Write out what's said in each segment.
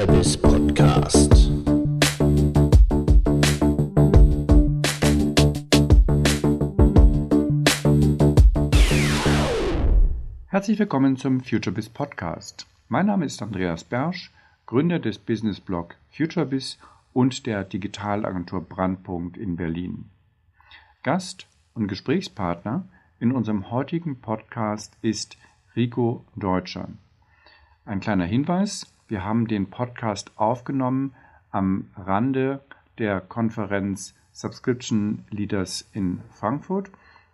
FutureBiz Podcast. Herzlich willkommen zum FutureBiz Podcast. Mein Name ist Andreas Bersch, Gründer des Businessblog FutureBiz und der Digitalagentur Brandpunkt in Berlin. Gast und Gesprächspartner in unserem heutigen Podcast ist Rico Deutscher. Ein kleiner Hinweis, wir haben den Podcast aufgenommen am Rande der Konferenz Subscription Leaders in Frankfurt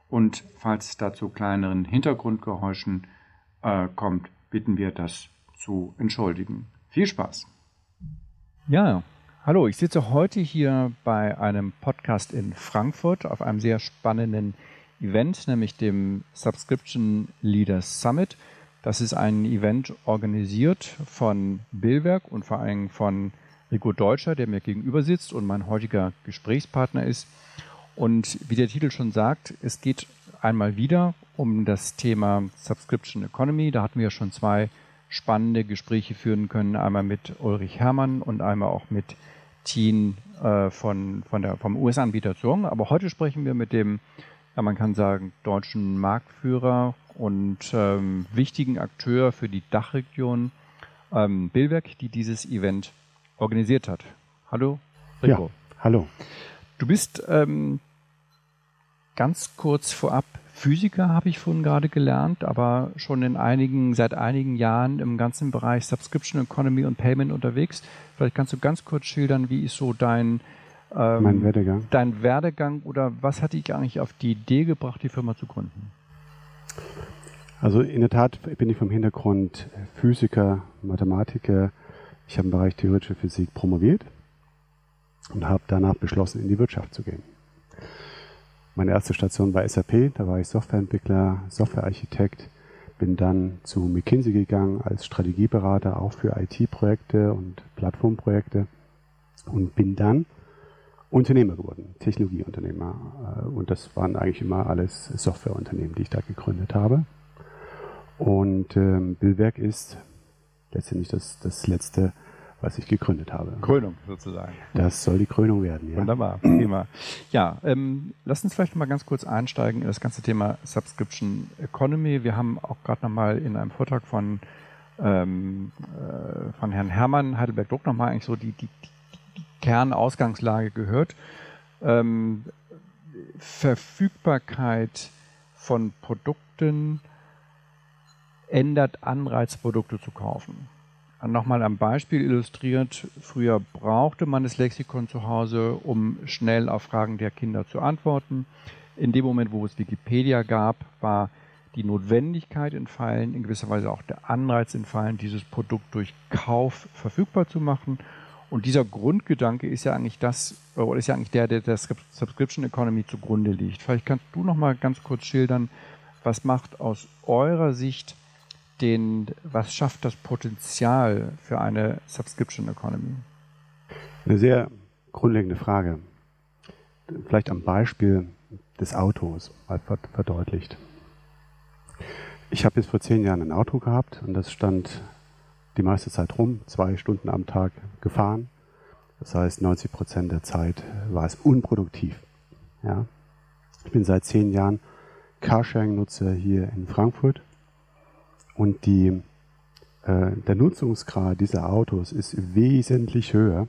und falls es da zu kleineren Hintergrundgeräuschen äh, kommt, bitten wir das zu entschuldigen. Viel Spaß! Ja, hallo, ich sitze heute hier bei einem Podcast in Frankfurt auf einem sehr spannenden Event, nämlich dem Subscription Leaders Summit. Das ist ein Event organisiert von Billwerk und vor allem von Rico Deutscher, der mir gegenüber sitzt und mein heutiger Gesprächspartner ist. Und wie der Titel schon sagt, es geht einmal wieder um das Thema Subscription Economy. Da hatten wir schon zwei spannende Gespräche führen können, einmal mit Ulrich Herrmann und einmal auch mit Tien äh, von, von der, vom US-Anbieter Zung. Aber heute sprechen wir mit dem, ja, man kann sagen, deutschen Marktführer und ähm, wichtigen Akteur für die Dachregion, ähm, Billwerk, die dieses Event organisiert hat. Hallo, Rico. Ja, hallo. Du bist ähm, ganz kurz vorab Physiker, habe ich vorhin gerade gelernt, aber schon in einigen, seit einigen Jahren im ganzen Bereich Subscription Economy und Payment unterwegs. Vielleicht kannst du ganz kurz schildern, wie ist so dein ähm, mein Werdegang. Dein Werdegang oder was hat dich eigentlich auf die Idee gebracht, die Firma zu gründen? Also in der Tat bin ich vom Hintergrund Physiker, Mathematiker. Ich habe im Bereich theoretische Physik promoviert und habe danach beschlossen, in die Wirtschaft zu gehen. Meine erste Station war SAP, da war ich Softwareentwickler, Softwarearchitekt, bin dann zu McKinsey gegangen als Strategieberater auch für IT-Projekte und Plattformprojekte und bin dann Unternehmer geworden, Technologieunternehmer. Äh, und das waren eigentlich immer alles Softwareunternehmen, die ich da gegründet habe. Und ähm, Billwerk ist letztendlich das, das letzte was ich gegründet habe. Krönung sozusagen. Das soll die Krönung werden, ja. Wunderbar, prima. Ja, ähm, lass uns vielleicht mal ganz kurz einsteigen in das ganze Thema Subscription Economy. Wir haben auch gerade nochmal in einem Vortrag von, ähm, äh, von Herrn Hermann Heidelberg-Druck nochmal eigentlich so die, die, die Kernausgangslage gehört. Ähm, Verfügbarkeit von Produkten ändert Anreiz, Produkte zu kaufen nochmal am Beispiel illustriert, früher brauchte man das Lexikon zu Hause, um schnell auf Fragen der Kinder zu antworten. In dem Moment, wo es Wikipedia gab, war die Notwendigkeit entfallen, in gewisser Weise auch der Anreiz entfallen, dieses Produkt durch Kauf verfügbar zu machen. Und dieser Grundgedanke ist ja eigentlich das, oder ist ja eigentlich der, der der Subscription Economy zugrunde liegt. Vielleicht kannst du noch mal ganz kurz schildern, was macht aus eurer Sicht den, was schafft das Potenzial für eine Subscription Economy? Eine sehr grundlegende Frage. Vielleicht am Beispiel des Autos mal verdeutlicht. Ich habe jetzt vor zehn Jahren ein Auto gehabt und das stand die meiste Zeit rum, zwei Stunden am Tag gefahren. Das heißt, 90 Prozent der Zeit war es unproduktiv. Ja. Ich bin seit zehn Jahren Carsharing-Nutzer hier in Frankfurt und die, äh, der Nutzungsgrad dieser Autos ist wesentlich höher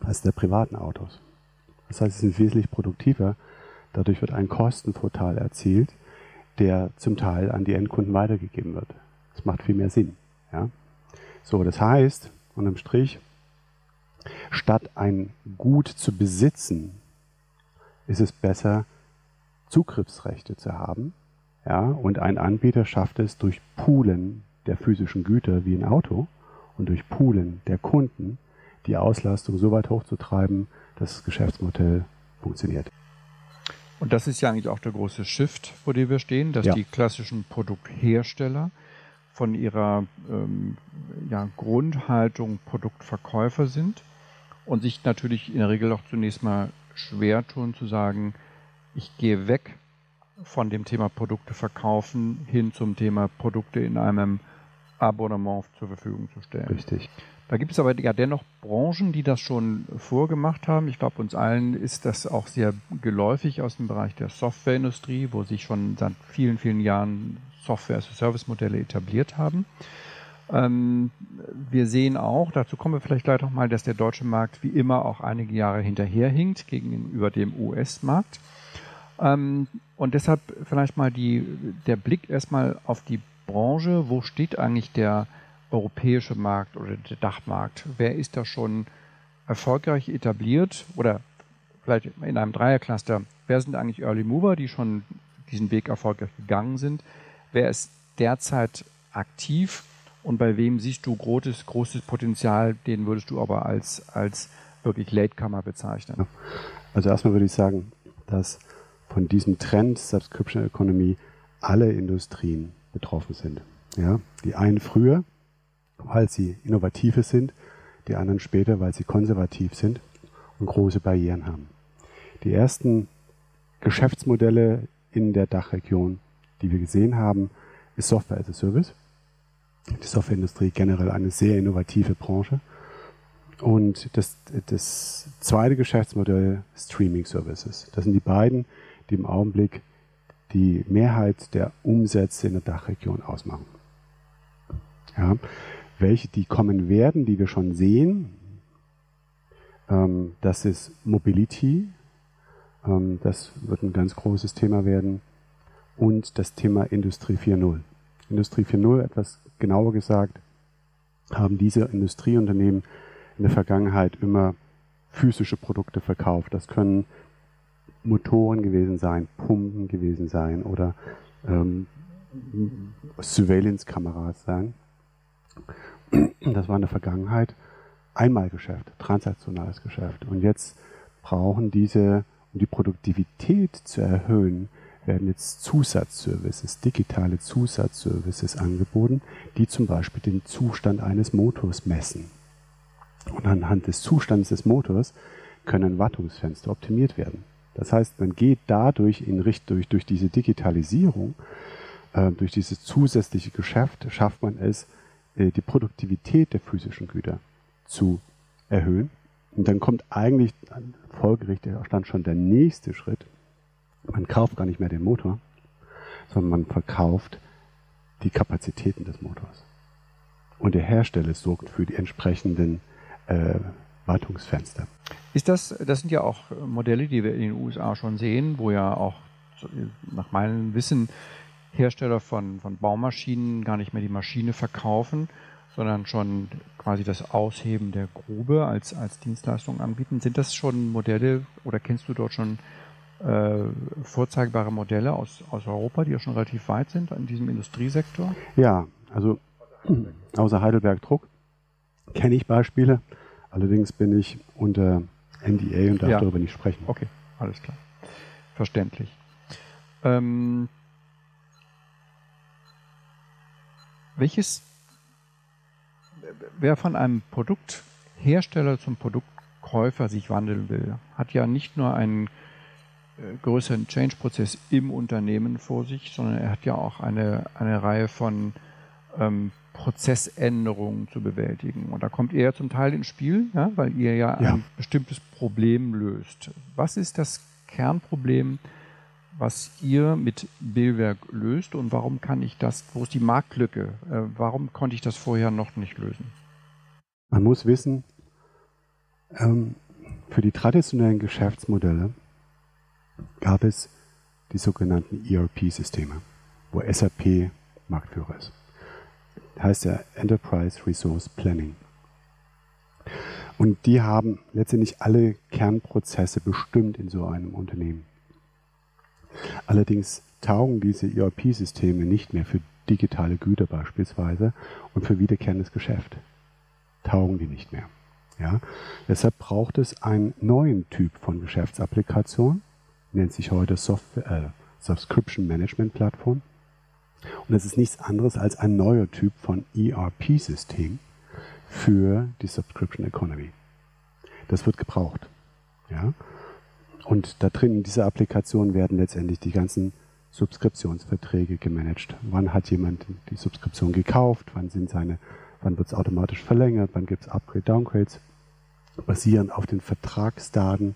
als der privaten Autos. Das heißt, sie sind wesentlich produktiver. Dadurch wird ein Kostenvorteil erzielt, der zum Teil an die Endkunden weitergegeben wird. Das macht viel mehr Sinn. Ja? So, das heißt, unterm Strich, statt ein Gut zu besitzen, ist es besser, Zugriffsrechte zu haben ja, und ein Anbieter schafft es durch Poolen der physischen Güter wie ein Auto und durch Poolen der Kunden die Auslastung so weit hochzutreiben, dass das Geschäftsmodell funktioniert. Und das ist ja eigentlich auch der große Shift, vor dem wir stehen, dass ja. die klassischen Produkthersteller von ihrer ähm, ja, Grundhaltung Produktverkäufer sind und sich natürlich in der Regel auch zunächst mal schwer tun zu sagen, ich gehe weg von dem Thema Produkte verkaufen hin zum Thema Produkte in einem Abonnement zur Verfügung zu stellen. Richtig. Da gibt es aber ja dennoch Branchen, die das schon vorgemacht haben. Ich glaube, uns allen ist das auch sehr geläufig aus dem Bereich der Softwareindustrie, wo sich schon seit vielen, vielen Jahren Software-as-a-Service-Modelle etabliert haben. Ähm, wir sehen auch, dazu kommen wir vielleicht gleich nochmal, dass der deutsche Markt wie immer auch einige Jahre hinterherhinkt gegenüber dem US-Markt. Ähm, und deshalb vielleicht mal die, der Blick erstmal auf die Branche. Wo steht eigentlich der europäische Markt oder der Dachmarkt? Wer ist da schon erfolgreich etabliert oder vielleicht in einem Dreiercluster? Wer sind eigentlich Early Mover, die schon diesen Weg erfolgreich gegangen sind? Wer ist derzeit aktiv und bei wem siehst du großes, großes Potenzial? Den würdest du aber als, als wirklich Latecomer bezeichnen. Also erstmal würde ich sagen, dass von diesem Trend Subscription Economy alle Industrien betroffen sind. Ja, die einen früher, weil sie innovative sind, die anderen später, weil sie konservativ sind und große Barrieren haben. Die ersten Geschäftsmodelle in der Dachregion, die wir gesehen haben, ist Software as a Service. Die Softwareindustrie generell eine sehr innovative Branche. Und das, das zweite Geschäftsmodell Streaming Services. Das sind die beiden, die im Augenblick die Mehrheit der Umsätze in der Dachregion ausmachen. Ja, welche die kommen werden, die wir schon sehen, ähm, das ist Mobility, ähm, das wird ein ganz großes Thema werden, und das Thema Industrie 4.0. Industrie 4.0, etwas genauer gesagt, haben diese Industrieunternehmen in der Vergangenheit immer physische Produkte verkauft. Das können Motoren gewesen sein, Pumpen gewesen sein oder ähm, Surveillance-Kameras sein. Das war in der Vergangenheit Einmalgeschäft, transaktionales Geschäft. Und jetzt brauchen diese, um die Produktivität zu erhöhen, werden jetzt Zusatzservices, digitale Zusatzservices angeboten, die zum Beispiel den Zustand eines Motors messen. Und anhand des Zustands des Motors können Wartungsfenster optimiert werden. Das heißt, man geht dadurch in Richtung, durch, durch diese Digitalisierung, äh, durch dieses zusätzliche Geschäft, schafft man es, äh, die Produktivität der physischen Güter zu erhöhen. Und dann kommt eigentlich folgerichtig stand schon der nächste Schritt. Man kauft gar nicht mehr den Motor, sondern man verkauft die Kapazitäten des Motors. Und der Hersteller sorgt für die entsprechenden äh, Wartungsfenster. Ist das, das sind ja auch Modelle, die wir in den USA schon sehen, wo ja auch nach meinem Wissen Hersteller von, von Baumaschinen gar nicht mehr die Maschine verkaufen, sondern schon quasi das Ausheben der Grube als, als Dienstleistung anbieten. Sind das schon Modelle oder kennst du dort schon vorzeigbare Modelle aus, aus Europa, die ja schon relativ weit sind in diesem Industriesektor? Ja, also außer Heidelberg Druck kenne ich Beispiele. Allerdings bin ich unter NDA und darf ja. darüber nicht sprechen. Okay, alles klar. Verständlich. Ähm, welches, wer von einem Produkthersteller zum Produktkäufer sich wandeln will, hat ja nicht nur einen äh, größeren Change-Prozess im Unternehmen vor sich, sondern er hat ja auch eine, eine Reihe von ähm, Prozessänderungen zu bewältigen. Und da kommt ihr ja zum Teil ins Spiel, ja, weil ihr ja, ja, ein bestimmtes Problem löst. Was ist das Kernproblem, was ihr mit Billwerk löst und warum kann ich das, wo ist die Marktlücke? Äh, warum konnte ich das vorher noch nicht lösen? Man muss wissen, ähm, für die traditionellen Geschäftsmodelle gab es die sogenannten ERP-Systeme, wo SAP Marktführer ist heißt ja Enterprise Resource Planning. Und die haben letztendlich alle Kernprozesse bestimmt in so einem Unternehmen. Allerdings taugen diese ERP-Systeme nicht mehr für digitale Güter beispielsweise und für wiederkehrendes Geschäft. Taugen die nicht mehr. Ja? Deshalb braucht es einen neuen Typ von Geschäftsapplikation, nennt sich heute Software, äh, Subscription Management Plattform. Und es ist nichts anderes als ein neuer Typ von ERP-System für die Subscription Economy. Das wird gebraucht. Ja? Und da drin in dieser Applikation werden letztendlich die ganzen Subskriptionsverträge gemanagt. Wann hat jemand die Subskription gekauft? Wann sind seine wann wird es automatisch verlängert, wann gibt es Upgrade, Downgrades. Basierend auf den Vertragsdaten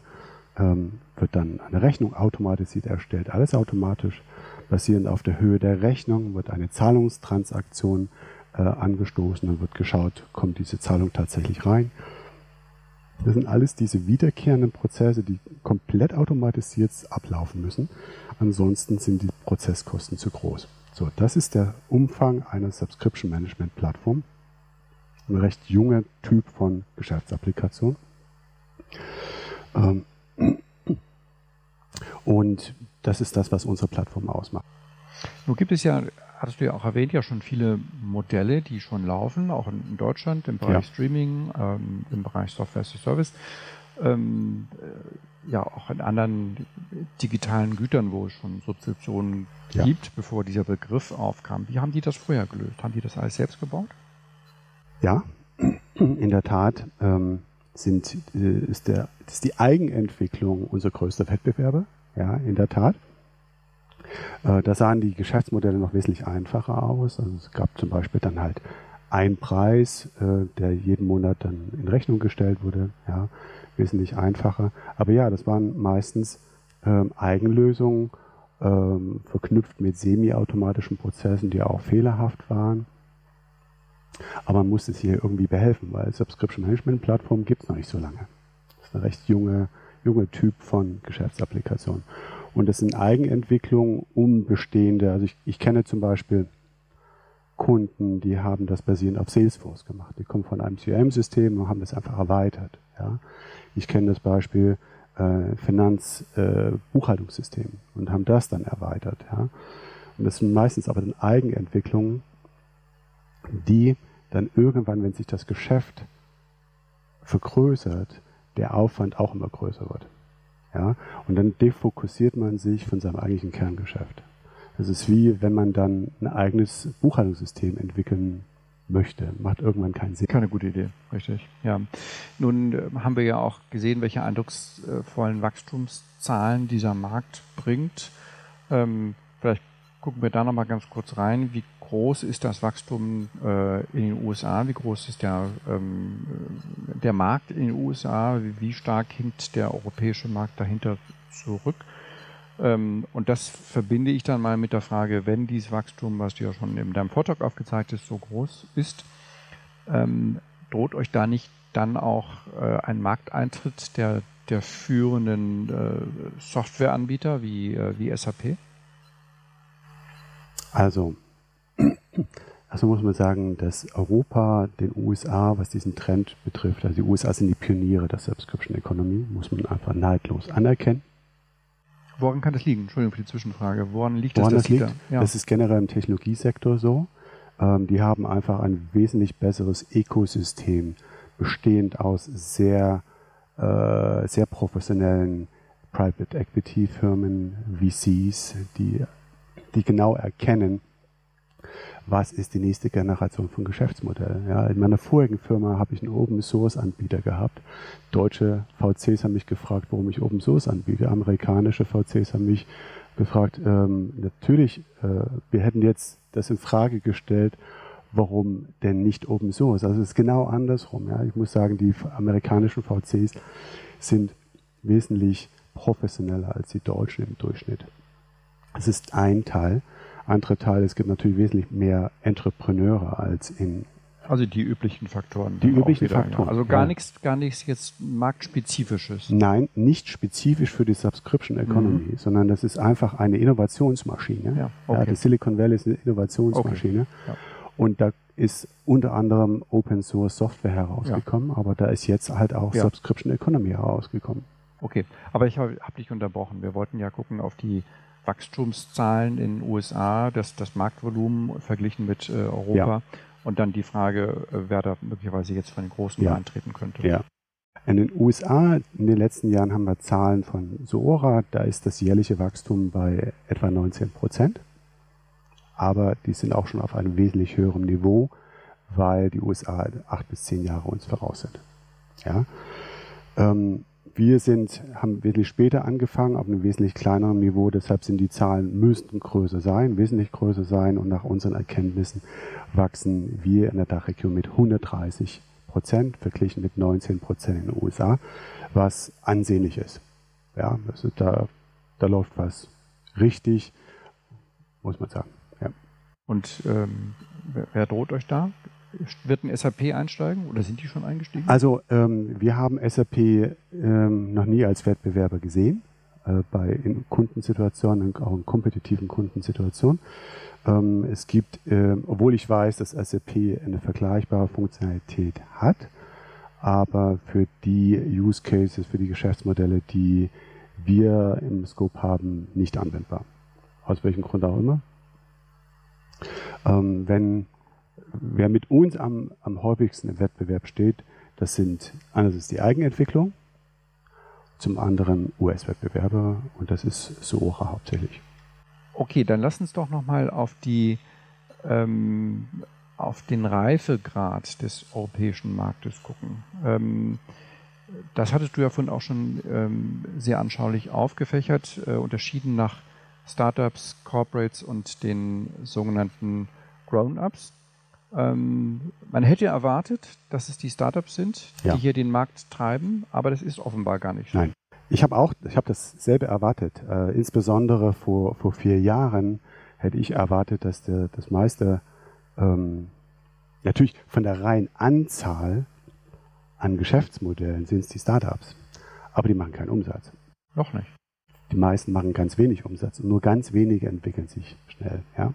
ähm, wird dann eine Rechnung automatisiert erstellt, alles automatisch. Basierend auf der Höhe der Rechnung wird eine Zahlungstransaktion äh, angestoßen, dann wird geschaut, kommt diese Zahlung tatsächlich rein. Das sind alles diese wiederkehrenden Prozesse, die komplett automatisiert ablaufen müssen. Ansonsten sind die Prozesskosten zu groß. So, das ist der Umfang einer Subscription Management Plattform. Ein recht junger Typ von Geschäftsapplikation. Ähm, und das ist das, was unsere Plattform ausmacht. Nun gibt es ja, hattest du ja auch erwähnt, ja schon viele Modelle, die schon laufen, auch in, Deutschland im Bereich ja. Streaming, ähm, im Bereich Software as a Service, ähm, äh, ja auch in anderen digitalen Gütern, wo es schon Subskriptionen ja. gibt, bevor dieser Begriff aufkam. Wie haben die das vorher gelöst? Haben die das alles selbst gebaut? Ja, in der Tat ähm, sind, äh, ist, der, ist die Eigenentwicklung unser größter Wettbewerber. Ja, in der Tat. Äh, da sahen die Geschäftsmodelle noch wesentlich einfacher aus. Also es gab zum Beispiel dann halt einen Preis, äh, der jeden Monat dann in Rechnung gestellt wurde. Ja, wesentlich einfacher. Aber ja, das waren meistens ähm, Eigenlösungen, ähm, verknüpft mit semi-automatischen Prozessen, die auch fehlerhaft waren. Aber man muss es hier irgendwie behelfen, weil Subscription Management Plattform gibt es noch nicht so lange. Das ist ein recht junge, junge Typ von Geschäftsapplikation. Und das sind Eigenentwicklungen um bestehende, also ich, ich kenne zum Beispiel Kunden, die haben das basierend auf Salesforce gemacht. Die kommen von einem CRM-System und haben das einfach erweitert. Ja. Ich kenne das Beispiel äh, Finanzbuchhaltungssystem äh, und haben das dann erweitert. Ja. Und das sind meistens aber dann Eigenentwicklungen, die dann irgendwann, wenn sich das Geschäft vergrößert, der Aufwand auch immer größer wird. Ja? Und dann defokussiert man sich von seinem eigentlichen Kerngeschäft. Das ist wie, wenn man dann ein eigenes Buchhaltungssystem entwickeln möchte. Macht irgendwann keinen Sinn. Keine gute Idee, richtig. Ja. Nun äh, haben wir ja auch gesehen, welche eindrucksvollen Wachstumszahlen dieser Markt bringt. Ähm, vielleicht gucken wir da nochmal ganz kurz rein. Wie groß ist das Wachstum äh, in den USA? Wie groß ist der, ähm, der Markt in den USA? Wie, wie, stark hinkt der europäische Markt dahinter zurück? Ähm, und das verbinde ich dann mal mit der Frage, wenn dieses Wachstum, was du ja schon in deinem Vortrag aufgezeigt hast, so groß ist, ähm, droht euch da nicht dann auch äh, ein Markteintritt der, der führenden äh, Softwareanbieter wie, äh, wie SAP? Also, also muss man sagen, dass Europa den USA, was diesen Trend betrifft, also die USA sind die Pioniere der Subscription Economy, muss man einfach neidlos anerkennen. Woran kann das liegen? Entschuldigung für die Zwischenfrage. Woran liegt Woran das? das liegt? Da? Ja. Das ist generell im Technologiesektor so. Ähm, die haben einfach ein wesentlich besseres Ökosystem, bestehend aus sehr, äh, sehr professionellen Private Equity Firmen, VCs, die, die genau erkennen, was ist die nächste Generation von Geschäftsmodellen. Ja, in meiner vorigen Firma habe ich einen Open Source Anbieter gehabt. Deutsche VCs haben mich gefragt, warum ich Open Source anbiete. Amerikanische VCs haben mich gefragt, ähm, natürlich, äh, wir hätten jetzt das in Frage gestellt, warum denn nicht Open Source? Also es ist genau andersrum. Ja. Ich muss sagen, die amerikanischen VCs sind wesentlich professioneller als die Deutschen im Durchschnitt. Das ist ein Teil andere Teil, es gibt natürlich wesentlich mehr Entrepreneure als in also die üblichen Faktoren. Die üblichen wieder, Faktoren. Ja. Also gar ja. nichts, gar nichts jetzt marktspezifisches. Nein, nicht spezifisch für die Subscription Economy, mhm. sondern das ist einfach eine Innovationsmaschine. Ja, okay. ja, die Silicon Valley ist eine Innovationsmaschine. Okay. Und da ist unter anderem Open Source Software herausgekommen, aber da ist jetzt halt auch Subscription Economy herausgekommen. Okay, aber ich habe hab dich unterbrochen. Wir wollten ja gucken auf die Wachstumszahlen in den USA, das, das Marktvolumen verglichen mit äh, Europa ja. und dann die Frage, äh, wer da möglicherweise jetzt von den Großen ja. eintreten könnte. Ja. In den USA in den letzten Jahren haben wir Zahlen von Soora, da ist das jährliche Wachstum bei etwa 19 Prozent. Aber die sind auch schon auf einem wesentlich höheren Niveau, weil die USA acht bis zehn Jahre uns voraus sind. Ja. Ähm, wir sind, haben wesentlich später angefangen, auf einem wesentlich kleineren Niveau. Deshalb sind die Zahlen müssten größer sein, wesentlich größer sein. Und nach unseren Erkenntnissen wachsen wir in der Dachregion mit 130 Prozent, verglichen mit 19 Prozent in den USA, was ansehnlich ist. Ja, also da, da läuft was richtig, muss man sagen. Ja. Und ähm, wer, wer droht euch da? Wird ein SAP einsteigen oder sind die schon eingestiegen? Also ähm, wir haben SAP ähm, noch nie als Wettbewerber gesehen, äh, bei in Kundensituationen, auch in kompetitiven Kundensituationen. Ähm, es gibt, äh, obwohl ich weiß, dass SAP eine vergleichbare Funktionalität hat, aber für die Use Cases, für die Geschäftsmodelle, die wir im Scope haben, nicht anwendbar. Aus welchem Grund auch immer. Ähm, wenn wer mit uns am, am häufigsten im Wettbewerb steht, das sind einerseits die Eigenentwicklung, zum anderen US-Wettbewerber und das ist Soora hauptsächlich. Okay, dann lass uns doch nochmal auf ähm, auf den Reifegrad des europäischen Marktes gucken. Ähm, das hattest du ja vorhin auch schon ähm, sehr anschaulich aufgefächert, äh, unterschieden nach Startups, Corporates und den sogenannten Grown-ups. Ähm, man hätte erwartet, dass es die Startups sind, ja. die hier den Markt treiben, aber das ist offenbar gar nicht so. Nein. Ich habe auch, ich habe dasselbe erwartet. Äh, insbesondere vor, vor vier Jahren hätte ich erwartet, dass der, das meiste, ähm, natürlich von der reinen Anzahl an Geschäftsmodellen sind es die Startups. Aber die machen keinen Umsatz. Noch nicht. Die meisten machen ganz wenig Umsatz und nur ganz wenige entwickeln sich schnell. Ja?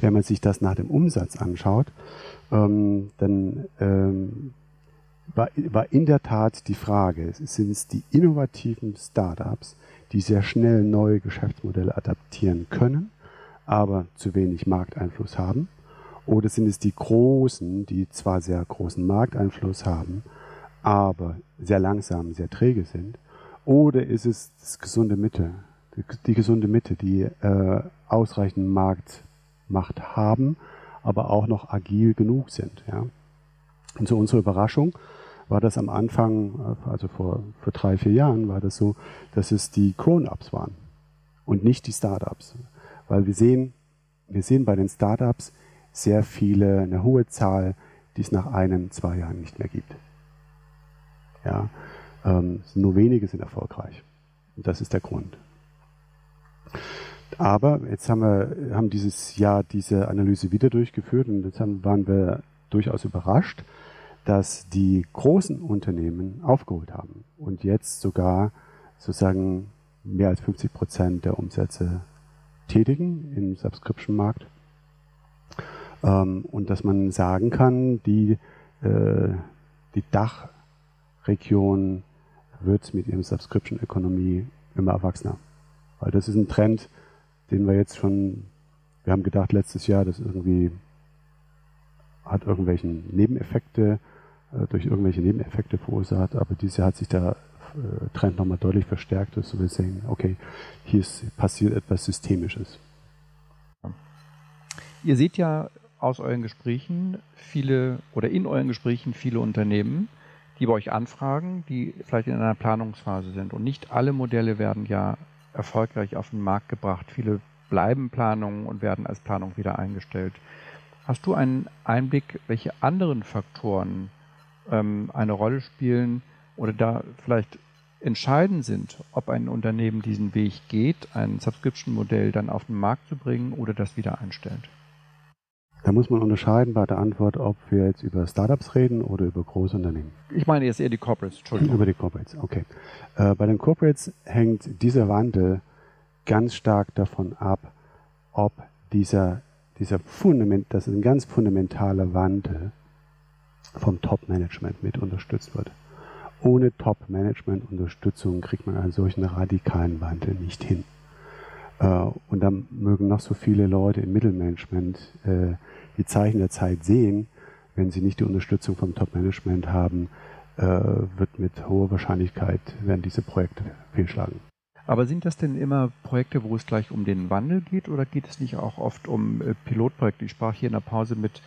Wenn man sich das nach dem Umsatz anschaut, ähm, dann ähm, war, war in der Tat die Frage, sind es die innovativen Startups, die sehr schnell neue Geschäftsmodelle adaptieren können, aber zu wenig Markteinfluss haben? Oder sind es die Großen, die zwar sehr großen Markteinfluss haben, aber sehr langsam, sehr träge sind? Oder ist es das gesunde Mitte, die, gesunde Mitte, die äh, ausreichend Markt Macht haben, aber auch noch agil genug sind. Ja. Und zu unserer Überraschung war das am Anfang, äh, also vor, vor drei, vier Jahren, war das so, dass es die Grown-ups waren und nicht die Startups. Weil wir sehen, wir sehen bei den Startups sehr viele, eine hohe Zahl, die es nach einem, zwei Jahren nicht mehr gibt. Ja, ähm, nur wenige sind erfolgreich. Und das ist der Grund. Aber jetzt haben wir haben dieses Jahr diese Analyse wieder durchgeführt und jetzt haben, waren wir durchaus überrascht, dass die großen Unternehmen aufgeholt haben und jetzt sogar sozusagen mehr als 50 Prozent der Umsätze tätigen im Subscription-Markt. Ähm, und dass man sagen kann, die, äh, die Dachregion wird mit ihrem Subscription-Ökonomie immer erwachsener. Weil das ist ein Trend, den wir jetzt schon, wir haben gedacht letztes Jahr, das irgendwie hat irgendwelchen Nebeneffekte, äh, durch irgendwelche Nebeneffekte verursacht, aber dieses Jahr hat sich der äh, Trend nochmal deutlich verstärkt, dass wir sehen, okay, hier ist, passiert etwas Systemisches. Ihr seht ja aus euren Gesprächen viele oder in euren Gesprächen viele Unternehmen, die bei euch anfragen, die vielleicht in einer Planungsphase sind. Und nicht alle Modelle werden ja erfolgreich auf den Markt gebracht. Viele bleiben Planungen und werden als Planung wieder eingestellt. Hast du einen Einblick, welche anderen Faktoren ähm, eine Rolle spielen oder da vielleicht entscheidend sind, ob ein Unternehmen diesen Weg geht, ein Subscription-Modell dann auf den Markt zu bringen oder das wieder einstellt? Da muss man unterscheiden bei der Antwort, ob wir jetzt über Startups reden oder über große Unternehmen. Ich meine jetzt eher die Corporates, Entschuldigung. Über die Corporates, okay. Äh, bei den Corporates hängt dieser Wandel ganz stark davon ab, ob dieser, dieser Fundament, das ist ein ganz fundamentaler Wandel vom Top-Management mit unterstützt wird. Ohne Top-Management-Unterstützung kriegt man einen solchen radikalen Wandel nicht hin. Äh, und dann mögen noch so viele Leute im Mittelmanagement äh, die Zeichen der Zeit sehen, wenn sie nicht die Unterstützung vom Top-Management haben, äh, wird mit hoher Wahrscheinlichkeit werden diese Projekte fehlschlagen. Aber sind das denn immer Projekte, wo es gleich um den Wandel geht oder geht es nicht auch oft um Pilotprojekte? Ich sprach hier in der Pause mit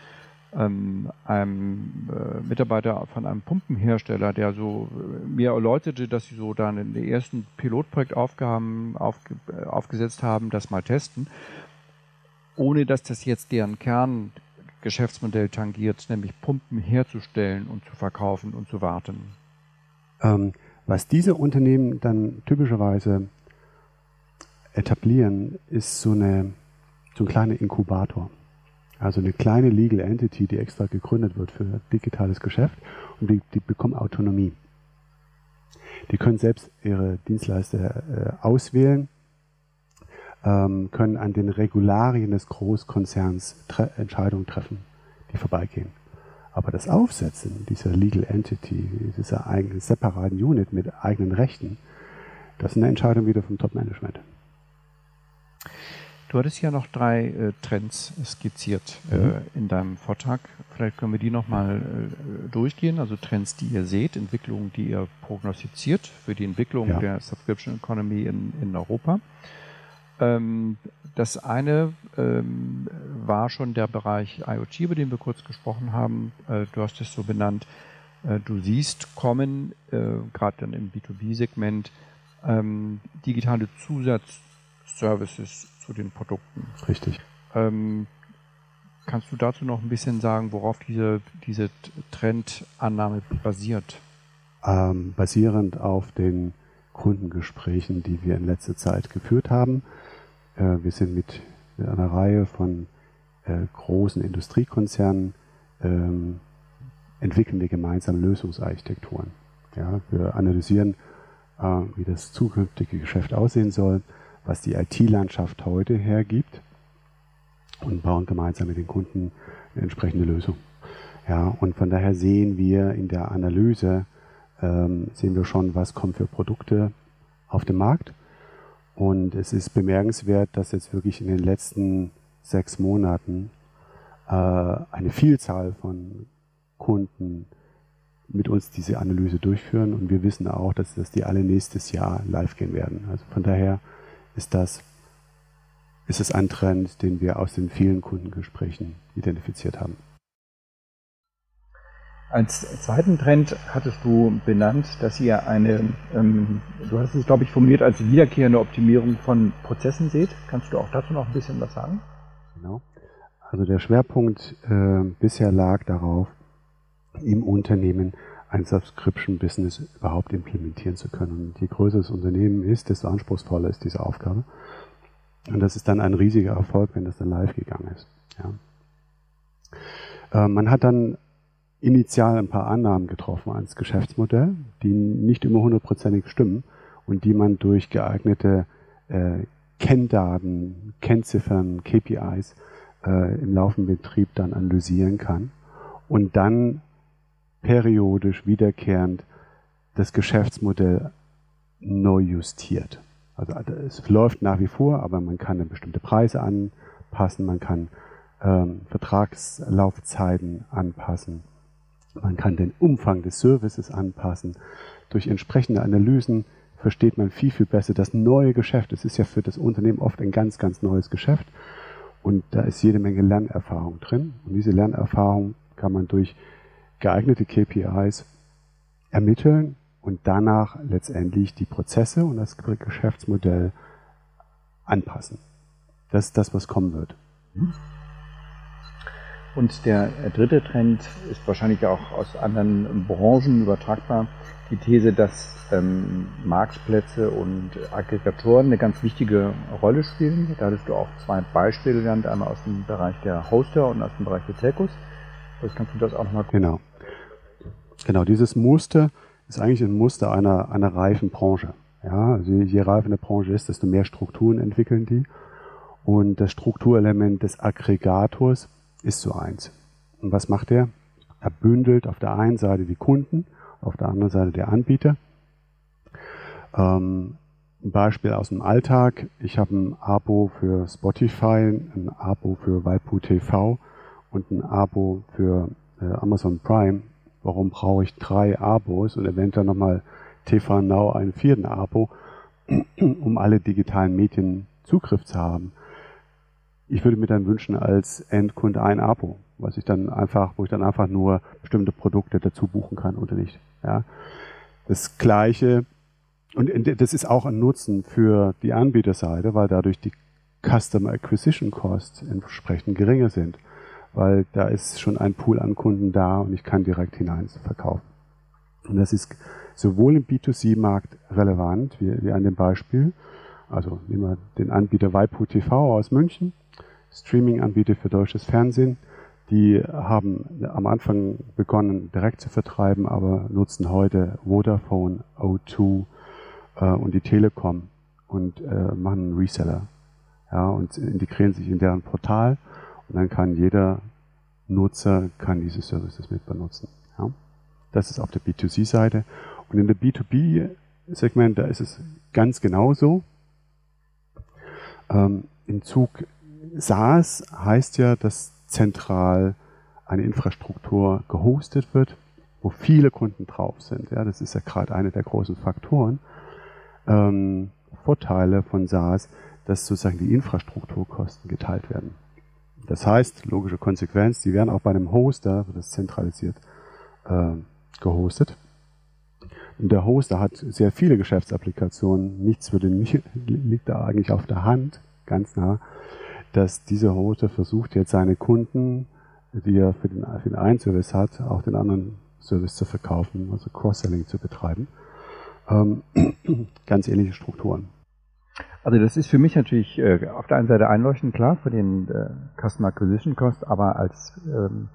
ähm, einem äh, Mitarbeiter von einem Pumpenhersteller, der so äh, mir erläuterte, dass sie so dann in den ersten Pilotprojektaufgaben aufge, äh, aufgesetzt haben, das mal testen, ohne dass das jetzt deren Kerngeschäftsmodell tangiert, nämlich Pumpen herzustellen und zu verkaufen und zu warten. Ähm, was diese Unternehmen dann typischerweise etablieren, ist so, eine, so ein kleiner Inkubator. Also eine kleine Legal Entity, die extra gegründet wird für digitales Geschäft und die, die bekommen Autonomie. Die können selbst ihre Dienstleister äh, auswählen, ähm, können an den Regularien des Großkonzerns tre Entscheidungen treffen, die vorbeigehen. Aber das Aufsetzen dieser Legal Entity, dieser eigenen separaten Unit mit eigenen Rechten, das ist eine Entscheidung wieder vom Top-Management. Du hattest ja noch drei äh, Trends skizziert äh, mhm. in deinem Vortrag. Vielleicht können wir die nochmal äh, durchgehen. Also Trends, die ihr seht, Entwicklungen, die ihr prognostiziert für die Entwicklung ja. der Subscription Economy in, in Europa. Ähm, das eine ähm, war schon der Bereich IoT, über den wir kurz gesprochen haben. Äh, du hast es so benannt. Äh, du siehst kommen, äh, gerade dann im B2B-Segment, ähm, digitale Zusatzservices zu den Produkten. Richtig. Ähm, kannst du dazu noch ein bisschen sagen, worauf diese, diese Trendannahme basiert? Ähm, basierend auf den Kundengesprächen, die wir in letzter Zeit geführt haben. Äh, wir sind mit, mit, einer Reihe von äh, großen Industriekonzernen ähm, entwickeln wir gemeinsam Lösungsarchitekturen. Ja, wir analysieren, äh, wie das zukünftige Geschäft aussehen soll was die IT-Landschaft heute hergibt und bauen gemeinsam mit den Kunden eine entsprechende Lösung. Ja, und von daher sehen wir in der Analyse, ähm, sehen wir schon, was kommt für Produkte auf den Markt. Und es ist bemerkenswert, dass jetzt wirklich in den letzten sechs Monaten äh, eine Vielzahl von Kunden mit uns diese Analyse durchführen. Und wir wissen auch, dass, dass die alle nächstes Jahr live gehen werden. Also von daher ist das ist es ein Trend, den wir aus den vielen Kundengesprächen identifiziert haben. Als zweiten Trend hattest du benannt, dass ihr eine, ähm, du hast es glaube ich formuliert, als wiederkehrende Optimierung von Prozessen seht. Kannst du auch dazu noch ein bisschen was sagen? Genau. Also der Schwerpunkt äh, bisher lag darauf, im Unternehmen ein Subscription-Business überhaupt implementieren zu können. Und je größer das Unternehmen ist, desto anspruchsvoller ist diese Aufgabe. Und das ist dann ein riesiger Erfolg, wenn das dann live gegangen ist. Ja. Äh, man hat dann initial ein paar Annahmen getroffen ans Geschäftsmodell, die nicht immer hundertprozentig stimmen und die man durch geeignete äh, Kenndaten, Kennziffern, KPIs äh, im laufenden Betrieb dann analysieren kann und dann periodisch wiederkehrend das Geschäftsmodell neu justiert. Also es läuft nach wie vor, aber man kann bestimmte Preise anpassen, man kann ähm, Vertragslaufzeiten anpassen, man kann den Umfang des Services anpassen. Durch entsprechende Analysen versteht man viel, viel besser das neue Geschäft. Es ist ja für das Unternehmen oft ein ganz, ganz neues Geschäft und da ist jede Menge Lernerfahrung drin. Und diese Lernerfahrung kann man durch geeignete KPIs ermitteln und danach letztendlich die Prozesse und das Geschäftsmodell anpassen. Das ist das, was kommen wird. Und der dritte Trend ist wahrscheinlich auch aus anderen Branchen übertragbar. Die These, dass ähm, Marktplätze und Aggregatoren eine ganz wichtige Rolle spielen. Da hattest du auch zwei Beispiele genannt, einmal aus dem Bereich der Hoster und aus dem Bereich der Telcos. Vielleicht kannst du das auch nochmal Genau. Genau, dieses Muster ist eigentlich ein Muster einer, einer reifen Branche. Ja, also je reifer eine Branche ist, desto mehr Strukturen entwickeln die. Und das Strukturelement des Aggregators ist so eins. Und was macht er? Er bündelt auf der einen Seite die Kunden, auf der anderen Seite der Anbieter. Ähm, ein Beispiel aus dem Alltag. Ich habe ein Abo für Spotify, ein Abo für Waipu TV und ein Abo für äh, Amazon Prime. Warum brauche ich drei Abos und eventuell nochmal TV Now einen vierten Abo, um alle digitalen Medien Zugriff zu haben? Ich würde mir dann wünschen, als Endkunde ein Abo. was ich dann einfach, wo ich dann einfach nur bestimmte Produkte dazu buchen kann oder nicht. Ja. Das Gleiche, und das ist auch ein Nutzen für die Anbieterseite, weil dadurch die Customer Acquisition Costs entsprechend geringer sind, weil da ist schon ein Pool an Kunden da und ich kann direkt hinein verkaufen. Und das ist sowohl im B2C-Markt relevant, wie, wie an dem Beispiel, also nehmen wir den Anbieter Waipu TV aus München, Streaming-Anbieter für deutsches Fernsehen. Die haben am Anfang begonnen, direkt zu vertreiben, aber nutzen heute Vodafone, O2 äh, und die Telekom und äh, machen einen Reseller. Ja, und integrieren sich in deren Portal und dann kann jeder Nutzer kann diese Services mit benutzen. Ja. Das ist auf der B2C-Seite. Und in der B2B-Segment, da ist es ganz genauso. Ähm, Im Zug SaaS heißt ja, dass zentral eine Infrastruktur gehostet wird, wo viele Kunden drauf sind. Ja, das ist ja gerade einer der großen Faktoren. Ähm, Vorteile von SaaS, dass sozusagen die Infrastrukturkosten geteilt werden. Das heißt, logische Konsequenz, die werden auch bei einem Hoster, das zentralisiert äh, gehostet. Und der Hoster hat sehr viele Geschäftsapplikationen. Nichts würde liegt da eigentlich auf der Hand, ganz nah, dass dieser Hoster versucht jetzt seine Kunden, die er für den, für den einen Service hat, auch den anderen Service zu verkaufen, also Cross-Selling zu betreiben. Ähm, ganz ähnliche Strukturen. Also das ist für mich natürlich äh, auf der einen Seite einleuchtend klar für den äh, Customer Acquisition Cost, aber als ähm,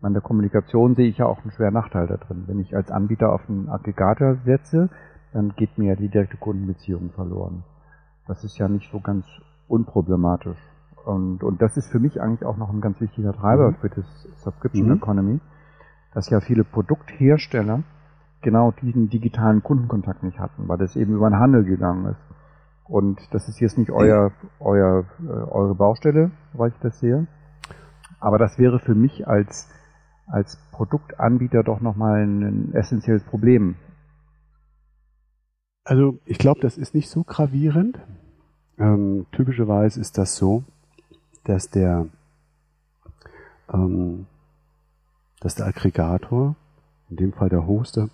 an der Kommunikation sehe ich ja auch einen schweren Nachteil da drin. Wenn ich als Anbieter auf einen Aggregator setze, dann geht mir ja die direkte Kundenbeziehung verloren. Das ist ja nicht so ganz unproblematisch. Und, und das ist für mich eigentlich auch noch ein ganz wichtiger Treiber mhm. für das Subscription mhm. Economy, dass ja viele Produkthersteller genau diesen digitalen Kundenkontakt nicht hatten, weil das eben über den Handel gegangen ist. Und das ist jetzt nicht euer, euer, äh, eure Baustelle, weil ich das sehe. Aber das wäre für mich als als Produktanbieter doch nochmal ein essentielles Problem. Also ich glaube, das ist nicht so gravierend. Ähm, typischerweise ist das so, dass der, ähm, dass der Aggregator, in dem Fall der Hoster,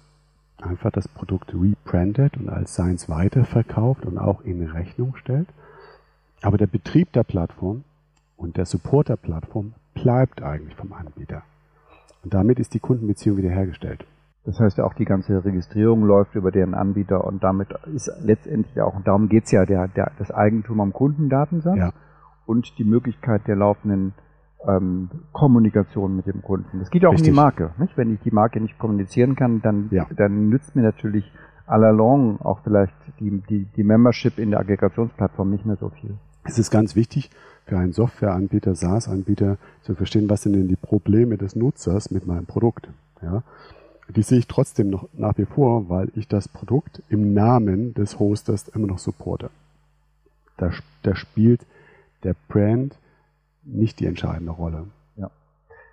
einfach das Produkt rebrandet und als seins weiterverkauft und auch in Rechnung stellt. Aber der Betrieb der Plattform und der Support der Plattform bleibt eigentlich vom Anbieter. Und damit ist die Kundenbeziehung wiederhergestellt. Das heißt ja auch die ganze Registrierung läuft über deren Anbieter und damit ist letztendlich auch, und darum geht es ja, der, der, das Eigentum am Kundendatensatz ja. und die Möglichkeit der laufenden ähm, Kommunikation mit dem Kunden. Das geht auch Richtig. um die Marke. Nicht? Wenn ich die Marke nicht kommunizieren kann, dann, ja. dann nützt mir natürlich à la longue auch vielleicht die, die, die Membership in der Aggregationsplattform nicht mehr so viel. Es ist ganz wichtig, für einen Softwareanbieter, SaaS-Anbieter zu verstehen, was sind denn die Probleme des Nutzers mit meinem Produkt. Ja? Die sehe ich trotzdem noch nach wie vor, weil ich das Produkt im Namen des Hosters immer noch supporte. Da, da spielt der Brand nicht die entscheidende Rolle. Ja.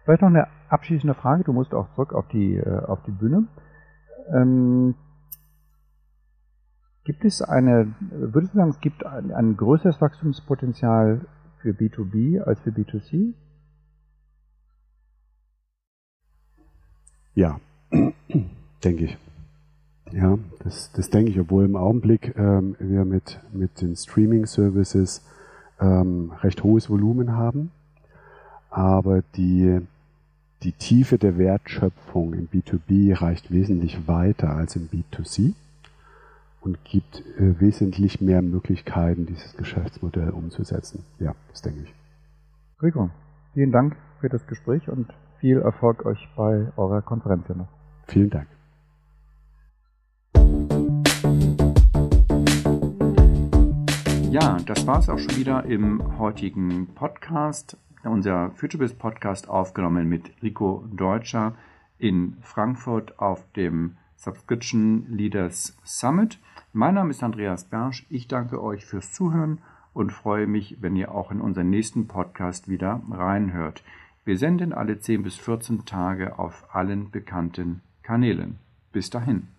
Vielleicht noch eine abschließende Frage. Du musst auch zurück auf die, äh, auf die Bühne. Ähm, gibt es eine, würdest du sagen, es gibt ein, ein größeres Wachstumspotenzial für B2B als für B2C? Ja, denke ich. Ja, das, das denke ich, obwohl im Augenblick ähm, wir mit, mit den Streaming-Services ähm, recht hohes Volumen haben. Aber die, die Tiefe der Wertschöpfung im B2B reicht wesentlich weiter als im B2C und gibt äh, wesentlich mehr Möglichkeiten, dieses Geschäftsmodell umzusetzen. Ja, das denke ich. Rico, vielen Dank für das Gespräch und viel Erfolg euch bei eurer Konferenz noch. Vielen Dank. Ja, das war es auch schon wieder im heutigen Podcast. Unser FutureBiz Podcast aufgenommen mit Rico Deutscher in Frankfurt auf dem Subscription Leaders Summit. Mein Name ist Andreas Bersch. Ich danke euch fürs Zuhören und freue mich, wenn ihr auch in unseren nächsten Podcast wieder reinhört. Wir senden alle 10 bis 14 Tage auf allen bekannten Kanälen. Bis dahin.